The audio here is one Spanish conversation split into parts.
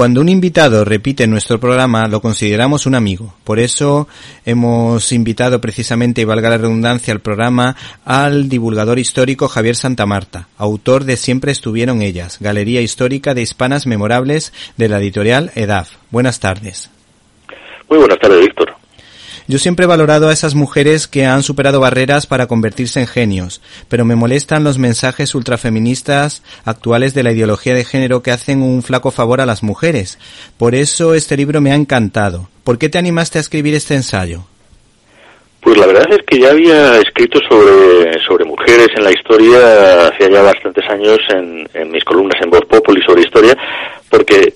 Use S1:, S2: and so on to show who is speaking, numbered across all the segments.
S1: Cuando un invitado repite nuestro programa, lo consideramos un amigo. Por eso hemos invitado precisamente, y valga la redundancia, al programa al divulgador histórico Javier Santamarta, autor de Siempre estuvieron ellas, Galería Histórica de Hispanas Memorables de la editorial EDAF. Buenas tardes.
S2: Muy buenas tardes, Víctor.
S1: Yo siempre he valorado a esas mujeres que han superado barreras para convertirse en genios, pero me molestan los mensajes ultrafeministas actuales de la ideología de género que hacen un flaco favor a las mujeres. Por eso este libro me ha encantado. ¿Por qué te animaste a escribir este ensayo?
S2: Pues la verdad es que ya había escrito sobre, sobre mujeres en la historia hace ya bastantes años en, en mis columnas en Voz Populi sobre historia, porque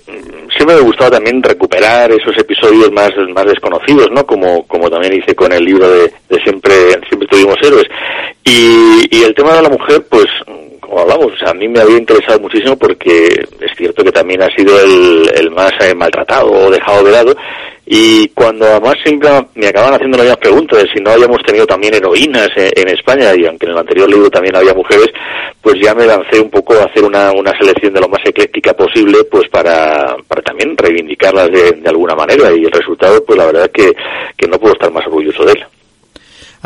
S2: siempre me gustaba también recuperar esos episodios más, más desconocidos, ¿no? Como, como también hice con el libro de, de Siempre, Siempre tuvimos héroes. Y, y el tema de la mujer, pues, como hablamos, a mí me había interesado muchísimo porque es cierto que también ha sido el, el más eh, maltratado o dejado de lado y cuando además siempre me acaban haciendo las mismas preguntas de si no habíamos tenido también heroínas en, España, y aunque en el anterior libro también había mujeres, pues ya me lancé un poco a hacer una, una selección de lo más ecléctica posible, pues para, para también reivindicarlas de, alguna manera, y el resultado, pues la verdad que, que no puedo estar más orgulloso de él.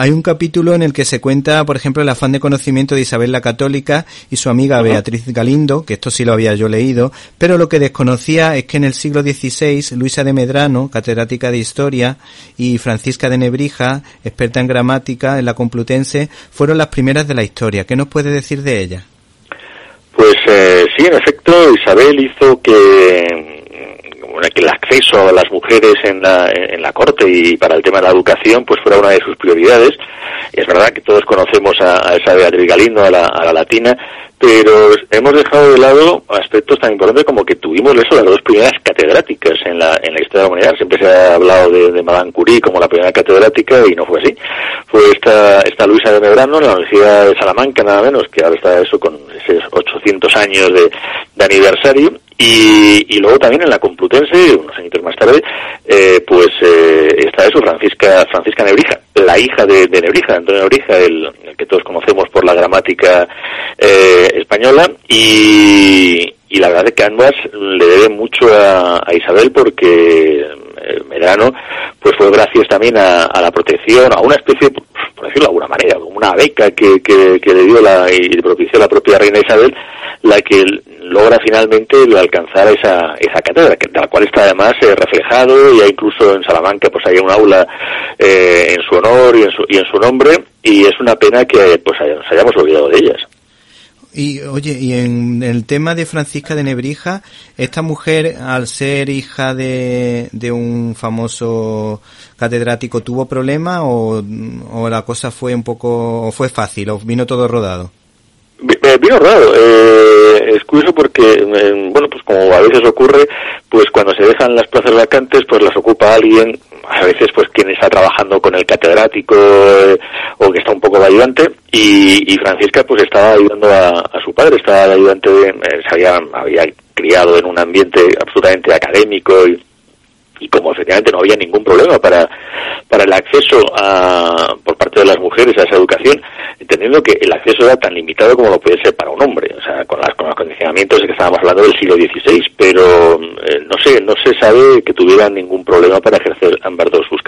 S1: Hay un capítulo en el que se cuenta, por ejemplo, el afán de conocimiento de Isabel la Católica y su amiga Beatriz Galindo, que esto sí lo había yo leído, pero lo que desconocía es que en el siglo XVI Luisa de Medrano, catedrática de Historia, y Francisca de Nebrija, experta en gramática en la Complutense, fueron las primeras de la historia. ¿Qué nos puede decir de ella?
S2: Pues eh, sí, en efecto, Isabel hizo que que el acceso a las mujeres en la, en la corte y para el tema de la educación pues fuera una de sus prioridades. Es verdad que todos conocemos a, a esa Beatriz Galindo, a la, a la latina, pero hemos dejado de lado aspectos tan importantes como que tuvimos eso, las dos primeras catedráticas en la, en la historia de la humanidad. Siempre se ha hablado de, de Madame Curie como la primera catedrática y no fue así. Fue esta, esta Luisa de Medrano, en la Universidad de Salamanca, nada menos, que ahora está eso con esos 800 años de, de aniversario, y, y, luego también en la Complutense, unos años más tarde, eh, pues eh, está eso, Francisca Francisca Nebrija, la hija de, de Nebrija, Antonio Nebrija, el, el, que todos conocemos por la gramática eh, española, y, y, la verdad es que ambas le deben mucho a, Isabel porque eh, Medrano pues fue gracias también a, a, la protección, a una especie, por decirlo de alguna manera, como una beca que, que, que le dio la, y propició la propia reina Isabel, la que logra finalmente alcanzar esa, esa cátedra, que, de la cual está además eh, reflejado, ya incluso en Salamanca pues hay un aula eh, en su honor y en su, y en su nombre, y es una pena que pues nos hayamos olvidado de ellas.
S1: Y oye, y en el tema de Francisca de Nebrija, esta mujer, al ser hija de, de un famoso catedrático, ¿tuvo problemas o, o la cosa fue un poco, o fue fácil, o vino todo rodado?
S2: Vino raro, eh, es curioso porque, eh, bueno, pues como a veces ocurre, pues cuando se dejan las plazas vacantes, pues las ocupa alguien, a veces pues quien está trabajando con el catedrático eh, o que está un poco de ayudante, y, Francisca pues estaba ayudando a, su padre, estaba de ayudante, eh, se había, había criado en un ambiente absolutamente académico y como efectivamente no había ningún problema para el acceso a, por parte de las mujeres a esa educación, entendiendo que el acceso era tan limitado como lo puede ser para un hombre, o sea, con, las, con los condicionamientos que estábamos hablando del siglo XVI, pero eh, no sé, no se sabe que tuvieran ningún problema para ejercer ambas dos sus.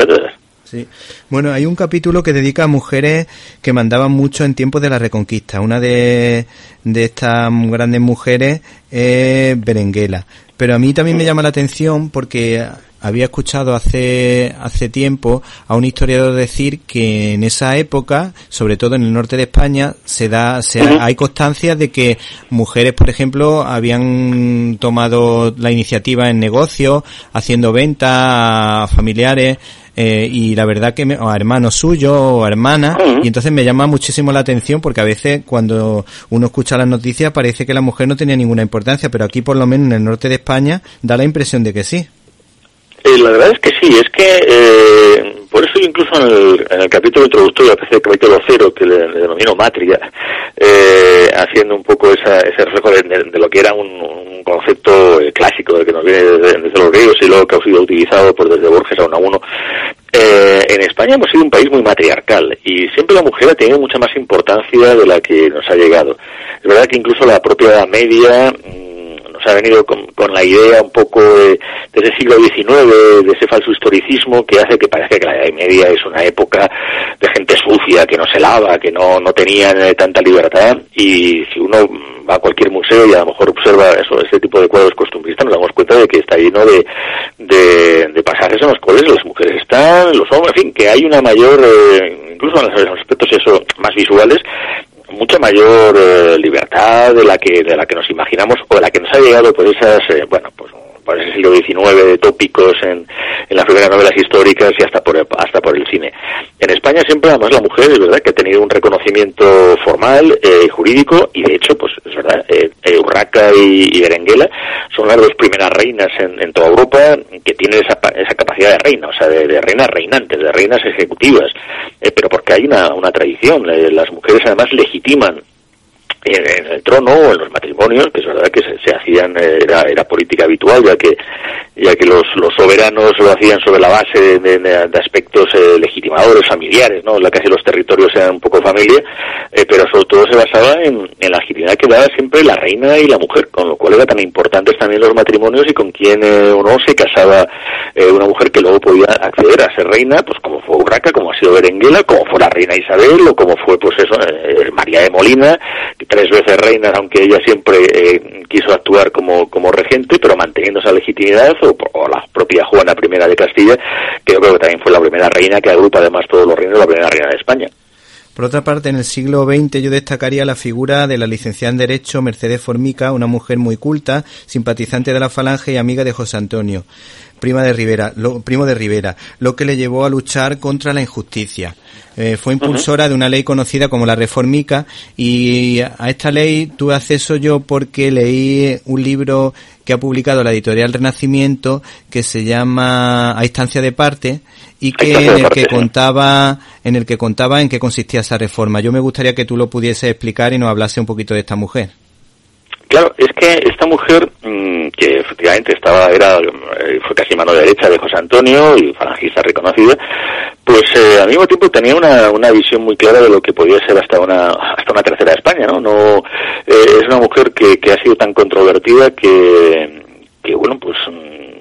S1: Sí. Bueno, hay un capítulo que dedica a mujeres que mandaban mucho en tiempos de la Reconquista. Una de, de estas grandes mujeres es Berenguela. Pero a mí también me llama la atención porque había escuchado hace, hace tiempo a un historiador decir que en esa época, sobre todo en el norte de España, se da, se, hay constancia de que mujeres, por ejemplo, habían tomado la iniciativa en negocios, haciendo ventas a familiares, eh, y la verdad que me, o a hermanos suyos o a hermanas y entonces me llama muchísimo la atención porque a veces cuando uno escucha las noticias parece que la mujer no tenía ninguna importancia pero aquí por lo menos en el norte de España da la impresión de que sí.
S2: Eh, la verdad es que sí, es que eh, por eso incluso en el, en el capítulo introductorio, a el capítulo cero, que le, denomino Matria, eh, haciendo un poco esa, ese reflejo de, de, lo que era un, concepto eh, clásico, de que nos viene desde, los griegos y luego que ha sido utilizado por desde Borges a uno a uno. Eh, en España hemos sido un país muy matriarcal y siempre la mujer ha tenido mucha más importancia de la que nos ha llegado. Es verdad que incluso la propia Media se ha venido con, la idea un poco de, desde el siglo XIX, de ese falso historicismo que hace que parezca que la Edad Media es una época de gente sucia, que no se lava, que no, no tenían eh, tanta libertad. Y si uno va a cualquier museo y a lo mejor observa eso, ese tipo de cuadros costumbristas, nos damos cuenta de que está lleno de, de, pasajes en los cuales las mujeres están, los hombres, en fin, que hay una mayor, eh, incluso en los aspectos eso más visuales, mucha mayor eh, libertad de la que de la que nos imaginamos o de la que nos ha llegado por esas eh, bueno pues por ese siglo XIX de tópicos en, en las primeras novelas históricas y hasta por hasta por el cine. En España siempre además la mujer es verdad que ha tenido un reconocimiento formal eh, jurídico y de hecho pues es verdad eh, Urraca y, Berenguela son las dos primeras reinas en, en toda Europa que tienen esa, esa capacidad de reina o sea de reinas reinantes de reinas ejecutivas pero porque hay una, una tradición las mujeres además legitiman en, el trono o en los matrimonios, que es verdad que se, hacían, eh, era, era política habitual, ya que ya que los, los soberanos lo hacían sobre la base de, aspectos eh, legitimadores, familiares, ¿no? La casi los territorios eran un poco familia, eh, pero sobre todo se basaba en, en, la legitimidad que daba siempre la reina y la mujer, con lo cual era tan importantes también los matrimonios y con quién o no se casaba una mujer que luego podía acceder a ser reina, pues como fue Urraca, como ha sido Berenguela, como fue la reina Isabel o como fue pues eso, María de Molina, tres veces reina, aunque ella siempre eh, quiso actuar como, como regente, pero manteniendo esa legitimidad, o, la propia Juana I de Castilla, que yo creo que también fue la primera reina que agrupa además todos los reinos, la primera reina de España.
S1: Por otra parte, en el siglo XX yo destacaría la figura de la licenciada en Derecho Mercedes Formica, una mujer muy culta, simpatizante de la Falange y amiga de José Antonio, prima de Rivera, lo, primo de Rivera, lo que le llevó a luchar contra la injusticia. Eh, fue impulsora de una ley conocida como la Reformica y a esta ley tuve acceso yo porque leí un libro que ha publicado la editorial Renacimiento que se llama A instancia de parte y que en el que contaba en el que contaba en qué consistía esa reforma. Yo me gustaría que tú lo pudieses explicar y nos hablase un poquito de esta mujer.
S2: Claro, es que esta mujer, mm, que efectivamente estaba, era, eh, fue casi mano derecha de José Antonio y falangista reconocida, pues eh, al mismo tiempo tenía una, una visión muy clara de lo que podía ser hasta una, hasta una tercera España, ¿no? no eh, es una mujer que, que ha sido tan controvertida que, que bueno, pues mm,